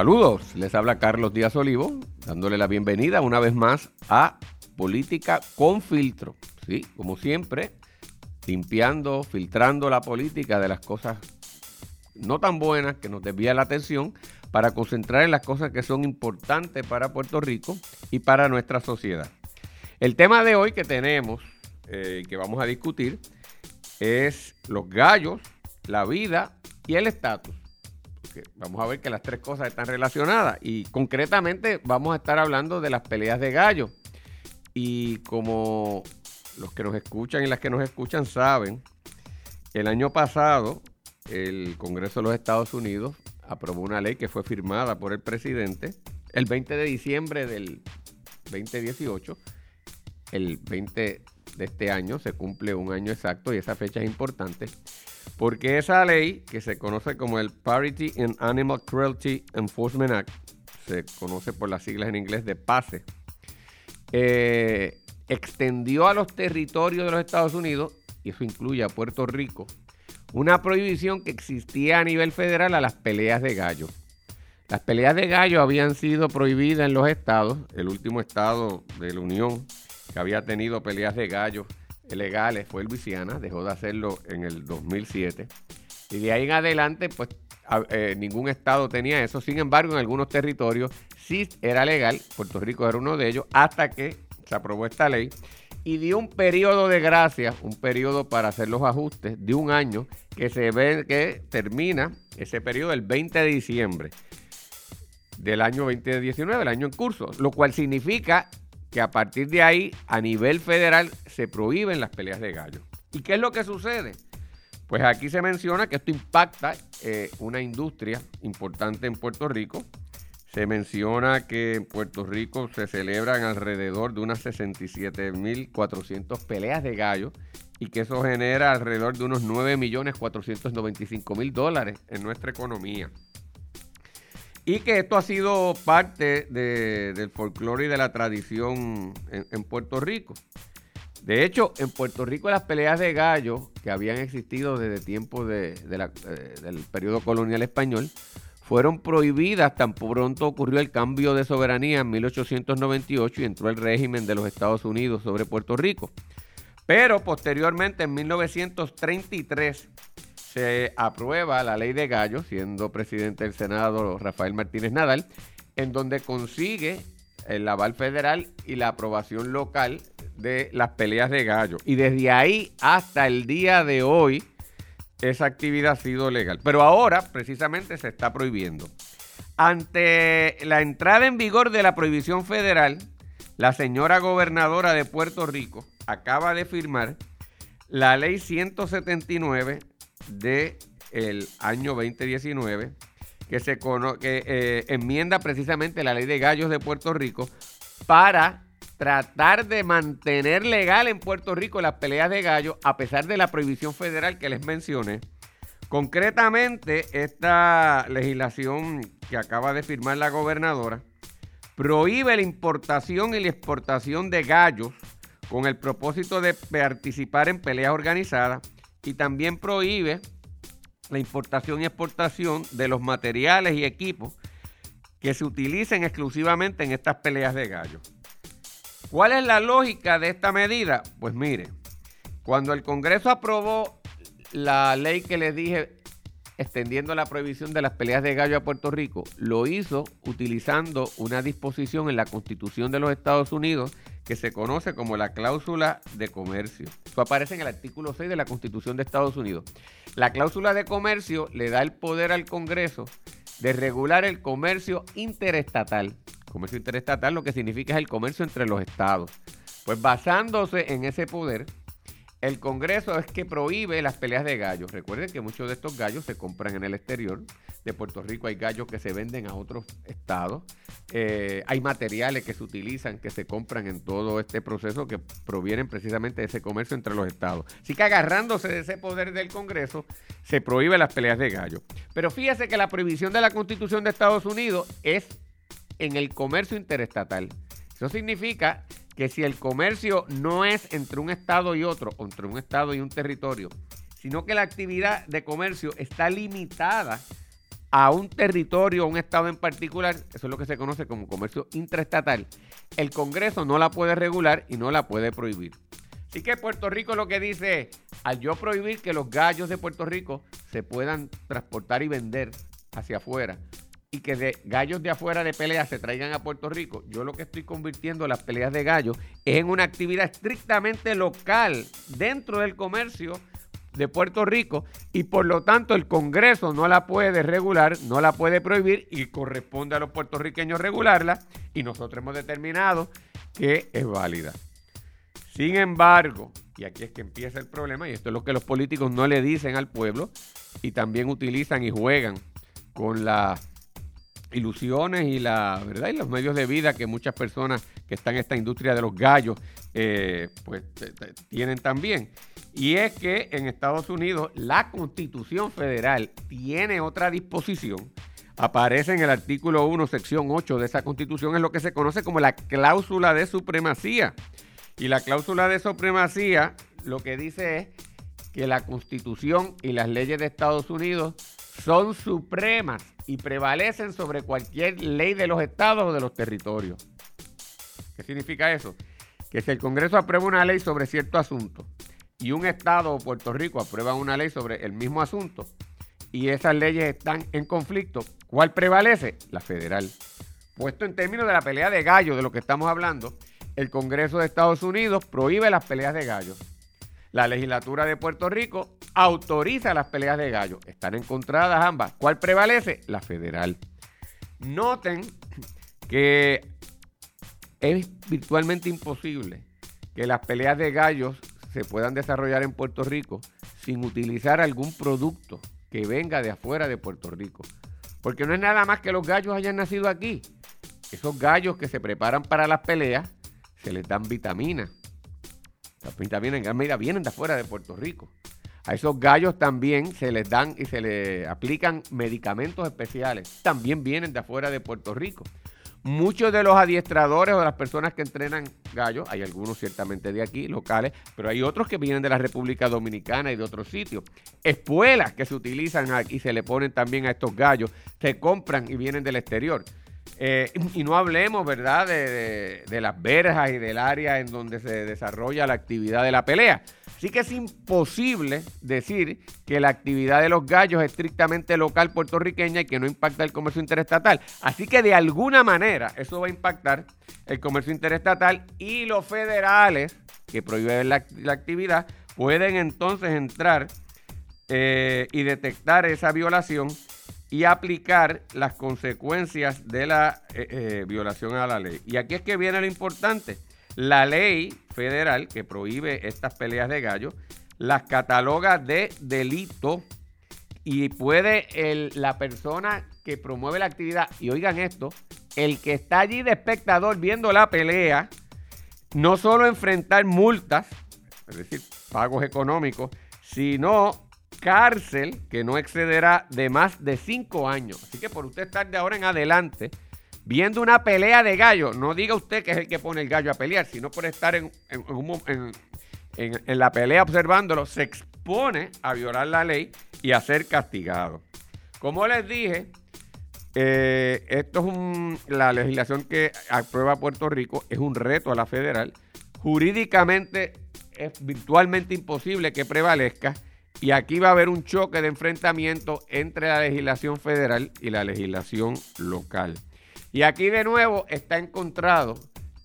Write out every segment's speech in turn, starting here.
Saludos, les habla Carlos Díaz Olivo, dándole la bienvenida una vez más a Política con Filtro. Sí, como siempre, limpiando, filtrando la política de las cosas no tan buenas que nos desvían la atención para concentrar en las cosas que son importantes para Puerto Rico y para nuestra sociedad. El tema de hoy que tenemos, eh, que vamos a discutir, es los gallos, la vida y el estatus vamos a ver que las tres cosas están relacionadas y concretamente vamos a estar hablando de las peleas de gallo. Y como los que nos escuchan y las que nos escuchan saben, el año pasado el Congreso de los Estados Unidos aprobó una ley que fue firmada por el presidente el 20 de diciembre del 2018. El 20 de este año se cumple un año exacto y esa fecha es importante porque esa ley, que se conoce como el Parity in Animal Cruelty Enforcement Act, se conoce por las siglas en inglés de PASE, eh, extendió a los territorios de los Estados Unidos, y eso incluye a Puerto Rico, una prohibición que existía a nivel federal a las peleas de gallo. Las peleas de gallo habían sido prohibidas en los estados, el último estado de la Unión que había tenido peleas de gallo legales fue Luisiana, dejó de hacerlo en el 2007. Y de ahí en adelante, pues eh, ningún estado tenía eso. Sin embargo, en algunos territorios sí era legal. Puerto Rico era uno de ellos hasta que se aprobó esta ley y dio un periodo de gracia, un periodo para hacer los ajustes de un año que se ve que termina ese periodo el 20 de diciembre del año 2019, el año en curso, lo cual significa que a partir de ahí, a nivel federal, se prohíben las peleas de gallos. ¿Y qué es lo que sucede? Pues aquí se menciona que esto impacta eh, una industria importante en Puerto Rico. Se menciona que en Puerto Rico se celebran alrededor de unas 67.400 peleas de gallos y que eso genera alrededor de unos 9.495.000 dólares en nuestra economía. Y que esto ha sido parte del folclore y de la tradición en, Puerto Rico. De hecho, en Puerto Rico las peleas de gallo que habían existido desde tiempos eh, del periodo colonial español fueron prohibidas tan pronto ocurrió el cambio de soberanía en 1898 y entró el régimen de los Estados Unidos sobre Puerto Rico. Pero posteriormente, en 1933, se aprueba la ley de gallo, siendo presidente del Senado Rafael Martínez Nadal, en donde consigue el aval federal y la aprobación local de las peleas de gallo. Y desde ahí hasta el día de hoy, esa actividad ha sido legal. Pero ahora, precisamente, se está prohibiendo. Ante la entrada en vigor de la prohibición federal, la señora gobernadora de Puerto Rico acaba de firmar la ley 179 del el año 2019 que se que, eh, enmienda precisamente la ley de gallos de Puerto Rico para tratar de mantener legal en Puerto Rico las peleas de gallos a pesar de la prohibición federal que les mencioné. Concretamente, esta legislación que acaba de firmar la gobernadora prohíbe la importación y la exportación de gallos con el propósito de participar en peleas organizadas y también prohíbe la importación y exportación de los materiales y equipos que se utilicen exclusivamente en estas peleas de gallo. ¿Cuál es la lógica de esta medida? Pues mire, cuando el Congreso aprobó la ley que les dije extendiendo la prohibición de las peleas de gallo a Puerto Rico, lo hizo utilizando una disposición en la Constitución de los Estados Unidos que se conoce como la cláusula de comercio. Eso aparece en el artículo 6 de la Constitución de Estados Unidos. La cláusula de comercio le da el poder al Congreso de regular el comercio interestatal. Comercio interestatal lo que significa es el comercio entre los estados. Pues basándose en ese poder, el Congreso es que prohíbe las peleas de gallos. Recuerden que muchos de estos gallos se compran en el exterior. De Puerto Rico hay gallos que se venden a otros estados. Eh, hay materiales que se utilizan, que se compran en todo este proceso que provienen precisamente de ese comercio entre los estados. Así que agarrándose de ese poder del Congreso, se prohíbe las peleas de gallos. Pero fíjese que la prohibición de la Constitución de Estados Unidos es en el comercio interestatal. Eso significa que si el comercio no es entre un estado y otro, o entre un estado y un territorio, sino que la actividad de comercio está limitada a un territorio, a un estado en particular, eso es lo que se conoce como comercio intraestatal, el Congreso no la puede regular y no la puede prohibir. Así que Puerto Rico lo que dice al yo prohibir que los gallos de Puerto Rico se puedan transportar y vender hacia afuera y que de gallos de afuera de pelea se traigan a Puerto Rico, yo lo que estoy convirtiendo las peleas de gallos es en una actividad estrictamente local dentro del comercio de Puerto Rico y por lo tanto el Congreso no la puede regular, no la puede prohibir y corresponde a los puertorriqueños regularla y nosotros hemos determinado que es válida. Sin embargo, y aquí es que empieza el problema, y esto es lo que los políticos no le dicen al pueblo y también utilizan y juegan con las ilusiones y la verdad y los medios de vida que muchas personas que están en esta industria de los gallos eh, pues tienen también y es que en Estados Unidos la Constitución Federal tiene otra disposición. Aparece en el artículo 1, sección 8 de esa Constitución, es lo que se conoce como la cláusula de supremacía. Y la cláusula de supremacía lo que dice es que la Constitución y las leyes de Estados Unidos son supremas y prevalecen sobre cualquier ley de los estados o de los territorios. ¿Qué significa eso? Que si el Congreso aprueba una ley sobre cierto asunto y un Estado o Puerto Rico aprueban una ley sobre el mismo asunto y esas leyes están en conflicto, ¿cuál prevalece? La federal. Puesto en términos de la pelea de gallos, de lo que estamos hablando, el Congreso de Estados Unidos prohíbe las peleas de gallos. La legislatura de Puerto Rico autoriza las peleas de gallos. Están encontradas ambas. ¿Cuál prevalece? La federal. Noten que es virtualmente imposible que las peleas de gallos se puedan desarrollar en Puerto Rico sin utilizar algún producto que venga de afuera de Puerto Rico. Porque no es nada más que los gallos hayan nacido aquí. Esos gallos que se preparan para las peleas se les dan vitaminas. Las vitaminas en gran medida vienen de afuera de Puerto Rico. A esos gallos también se les dan y se les aplican medicamentos especiales. También vienen de afuera de Puerto Rico. Muchos de los adiestradores o de las personas que entrenan gallos, hay algunos ciertamente de aquí, locales, pero hay otros que vienen de la República Dominicana y de otros sitios. Espuelas que se utilizan aquí y se le ponen también a estos gallos, se compran y vienen del exterior. Eh, y no hablemos, ¿verdad?, de, las verjas y del área en donde se desarrolla la actividad de la pelea. Así que es imposible decir que la actividad de los gallos es estrictamente local puertorriqueña y que no impacta el comercio interestatal. Así que de alguna manera eso va a impactar el comercio interestatal y los federales que prohíben la, actividad pueden entonces entrar eh, y detectar esa violación y aplicar las consecuencias de la eh, eh, violación a la ley. Y aquí es que viene lo importante. La ley federal que prohíbe estas peleas de gallo las cataloga de delito y puede la persona que promueve la actividad, y oigan esto, el que está allí de espectador viendo la pelea, no solo enfrentar multas, es decir, pagos económicos, sino cárcel que no excederá de más de cinco años. Así que por usted estar de ahora en adelante viendo una pelea de gallo, no diga usted que es el que pone el gallo a pelear, sino por estar en, la pelea observándolo, se expone a violar la ley y a ser castigado. Como les dije, eh, esto es un, la legislación que aprueba Puerto Rico, es un reto a la federal. Jurídicamente es virtualmente imposible que prevalezca y aquí va a haber un choque de enfrentamiento entre la legislación federal y la legislación local. Y aquí de nuevo está encontrado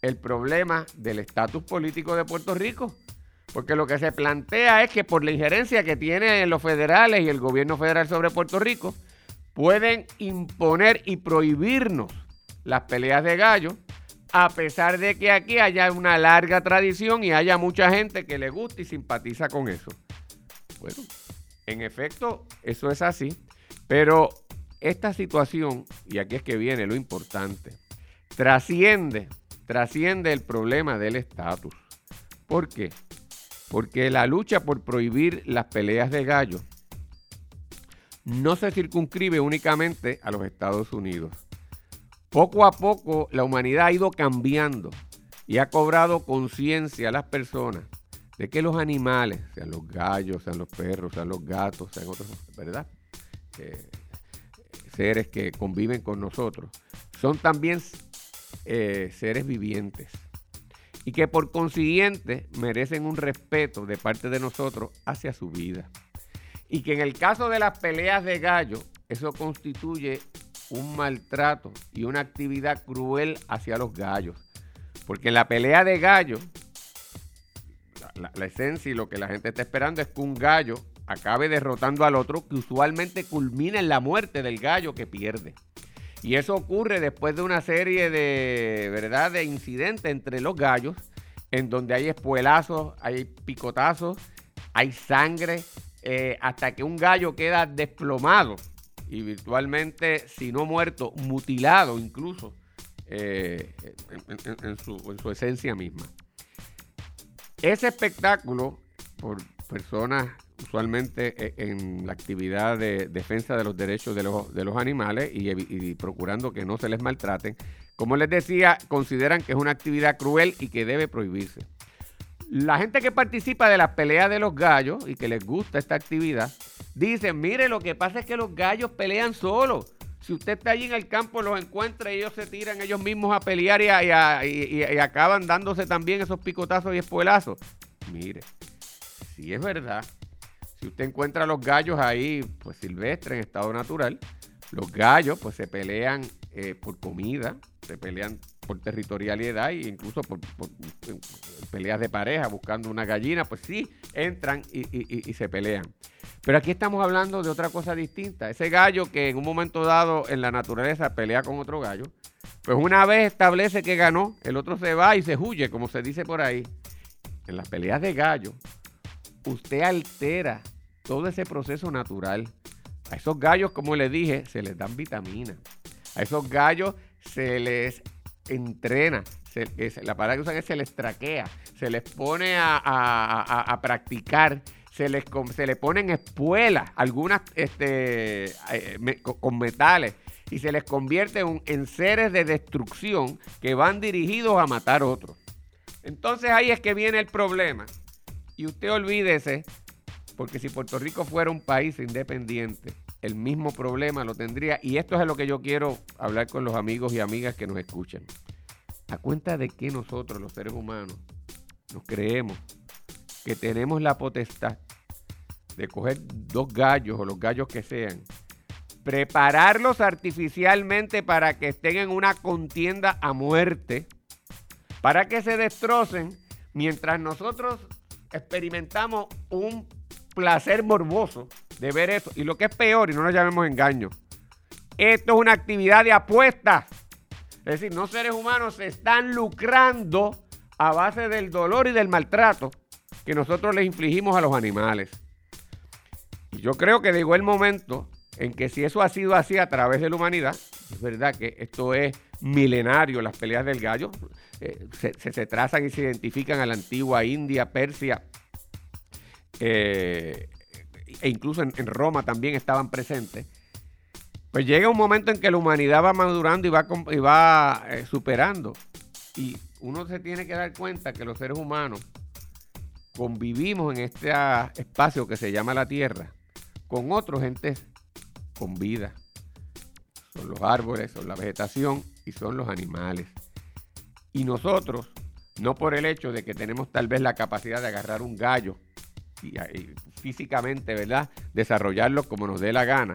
el problema del estatus político de Puerto Rico. Porque lo que se plantea es que por la injerencia que tienen los federales y el gobierno federal sobre Puerto Rico, pueden imponer y prohibirnos las peleas de gallo, a pesar de que aquí haya una larga tradición y haya mucha gente que le gusta y simpatiza con eso. Bueno, en efecto, eso es así, pero esta situación, y aquí es que viene lo importante, trasciende, trasciende el problema del estatus. ¿Por qué? Porque la lucha por prohibir las peleas de gallo no se circunscribe únicamente a los Estados Unidos. Poco a poco la humanidad ha ido cambiando y ha cobrado conciencia a las personas de que los animales, sean los gallos, sean los perros, sean los gatos, sean otros, ¿verdad? Eh, seres que conviven con nosotros, son también eh, seres vivientes y que por consiguiente merecen un respeto de parte de nosotros hacia su vida. Y que en el caso de las peleas de gallo, eso constituye un maltrato y una actividad cruel hacia los gallos. Porque en la pelea de gallo, la, esencia y lo que la gente está esperando es que un gallo acabe derrotando al otro, que usualmente culmina en la muerte del gallo que pierde. Y eso ocurre después de una serie de, ¿verdad? de incidentes entre los gallos, en donde hay espuelazos, hay picotazos, hay sangre, eh, hasta que un gallo queda desplomado y virtualmente, si no muerto, mutilado incluso eh, en, su, esencia misma. Ese espectáculo, por personas usualmente eh, en la actividad de defensa de los derechos de los, de los animales y, procurando que no se les maltraten. Como les decía, consideran que es una actividad cruel y que debe prohibirse. La gente que participa de las peleas de los gallos y que les gusta esta actividad, dicen, mire, lo que pasa es que los gallos pelean solos. Si usted está allí en el campo, los encuentra y ellos se tiran ellos mismos a pelear y, y acaban dándose también esos picotazos y espuelazos. Mire, si es verdad si usted encuentra los gallos ahí, pues silvestres en estado natural, los gallos pues se pelean eh, por comida, se pelean por territorialidad e incluso por, peleas de pareja, buscando una gallina, pues sí, entran y, se pelean. Pero aquí estamos hablando de otra cosa distinta. Ese gallo que en un momento dado en la naturaleza pelea con otro gallo, pues una vez establece que ganó, el otro se va y se huye, como se dice por ahí. En las peleas de gallo, usted altera todo ese proceso natural. A esos gallos, como les dije, se les dan vitaminas. A esos gallos se les entrena. la palabra que usan es se les traquea. Se les pone a, practicar. Se les, se le ponen espuelas, algunas este, eh, con metales, y se les convierte en seres de destrucción que van dirigidos a matar otros. Entonces ahí es que viene el problema. Y usted olvídese porque si Puerto Rico fuera un país independiente, el mismo problema lo tendría. Y esto es lo que yo quiero hablar con los amigos y amigas que nos escuchan. A cuenta de que nosotros, los seres humanos, nos creemos que tenemos la potestad de coger dos gallos o los gallos que sean, prepararlos artificialmente para que estén en una contienda a muerte, para que se destrocen, mientras nosotros experimentamos un placer morboso de ver esto. Y lo que es peor, y no nos llamemos engaño, esto es una actividad de apuestas. Es decir, no seres humanos se están lucrando a base del dolor y del maltrato que nosotros les infligimos a los animales. Y yo creo que llegó el momento en que si eso ha sido así a través de la humanidad, es verdad que esto es milenario, las peleas del gallo, eh, se, se, trazan y se identifican a la antigua India, Persia, eh, e incluso en, Roma también estaban presentes, pues llega un momento en que la humanidad va madurando y va, y va eh, superando. Y uno se tiene que dar cuenta que los seres humanos convivimos en este espacio que se llama la Tierra con otros gentes con vida. Son los árboles, son la vegetación y son los animales. Y nosotros, no por el hecho de que tenemos tal vez la capacidad de agarrar un gallo y, físicamente, ¿verdad? Desarrollarlo como nos dé la gana.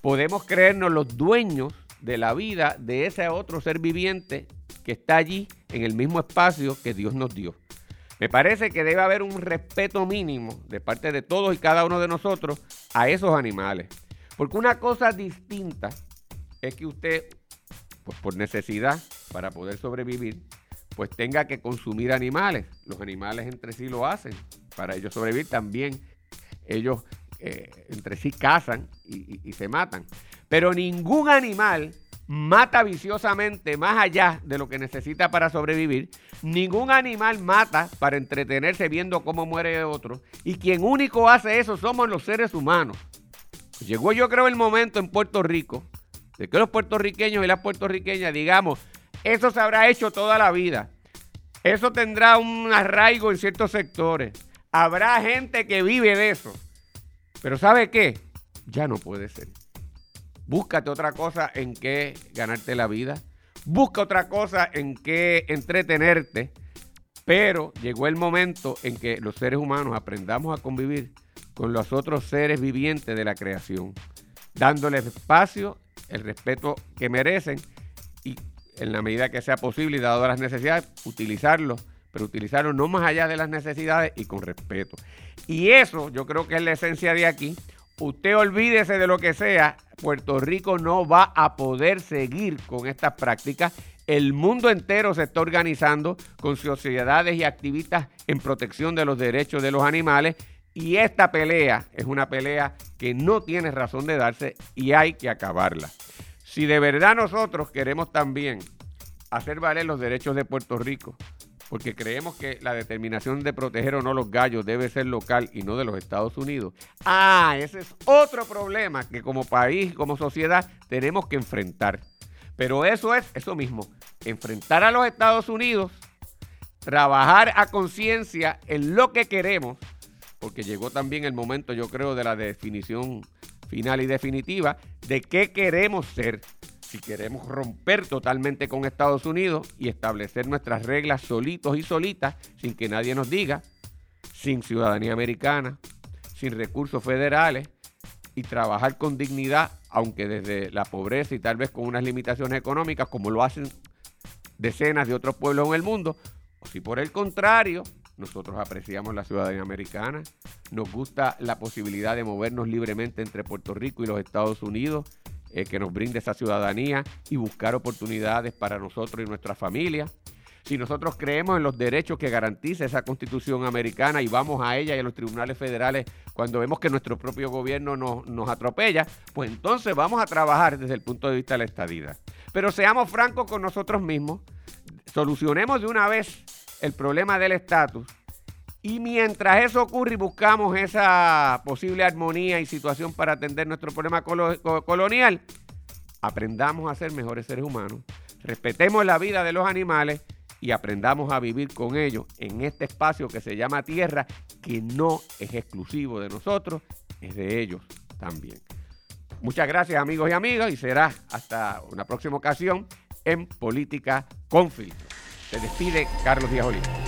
Podemos creernos los dueños de la vida de ese otro ser viviente que está allí en el mismo espacio que Dios nos dio. Me parece que debe haber un respeto mínimo de parte de todos y cada uno de nosotros a esos animales. Porque una cosa distinta es que usted, pues por necesidad, para poder sobrevivir, pues tenga que consumir animales. Los animales entre sí lo hacen para ellos sobrevivir también. Ellos eh, entre sí cazan y, se matan. Pero ningún animal mata viciosamente más allá de lo que necesita para sobrevivir. Ningún animal mata para entretenerse viendo cómo muere otro. Y quien único hace eso somos los seres humanos. Llegó yo creo el momento en Puerto Rico de que los puertorriqueños y las puertorriqueñas digamos, eso se habrá hecho toda la vida. Eso tendrá un arraigo en ciertos sectores. Habrá gente que vive de eso. Pero ¿sabe qué? Ya no puede ser. Búscate otra cosa en que ganarte la vida, busca otra cosa en que entretenerte, pero llegó el momento en que los seres humanos aprendamos a convivir con los otros seres vivientes de la creación, dándoles espacio, el respeto que merecen y en la medida que sea posible y dado las necesidades, utilizarlo, pero utilizarlo no más allá de las necesidades y con respeto. Y eso yo creo que es la esencia de aquí. Usted olvídese de lo que sea, Puerto Rico no va a poder seguir con estas prácticas. El mundo entero se está organizando con sociedades y activistas en protección de los derechos de los animales y esta pelea es una pelea que no tiene razón de darse y hay que acabarla. Si de verdad nosotros queremos también hacer valer los derechos de Puerto Rico, porque creemos que la determinación de proteger o no los gallos debe ser local y no de los Estados Unidos. Ah, ese es otro problema que como país, como sociedad, tenemos que enfrentar. Pero eso es eso mismo, enfrentar a los Estados Unidos, trabajar a conciencia en lo que queremos porque llegó también el momento, yo creo, de la definición final y definitiva de qué queremos ser. Si queremos romper totalmente con Estados Unidos y establecer nuestras reglas solitos y solitas, sin que nadie nos diga, sin ciudadanía americana, sin recursos federales y trabajar con dignidad, aunque desde la pobreza y tal vez con unas limitaciones económicas, como lo hacen decenas de otros pueblos en el mundo, o si por el contrario nosotros apreciamos la ciudadanía americana, nos gusta la posibilidad de movernos libremente entre Puerto Rico y los Estados Unidos, eh, que nos brinde esa ciudadanía y buscar oportunidades para nosotros y nuestra familia. Si nosotros creemos en los derechos que garantiza esa constitución americana y vamos a ella y a los tribunales federales cuando vemos que nuestro propio gobierno nos, nos atropella, pues entonces vamos a trabajar desde el punto de vista de la estadía. Pero seamos francos con nosotros mismos, solucionemos de una vez el problema del estatus. Y mientras eso ocurre y buscamos esa posible armonía y situación para atender nuestro problema colonial, aprendamos a ser mejores seres humanos, respetemos la vida de los animales y aprendamos a vivir con ellos en este espacio que se llama tierra, que no es exclusivo de nosotros, es de ellos también. Muchas gracias amigos y amigas y será hasta una próxima ocasión en Política con Se despide Carlos Díaz Oliva.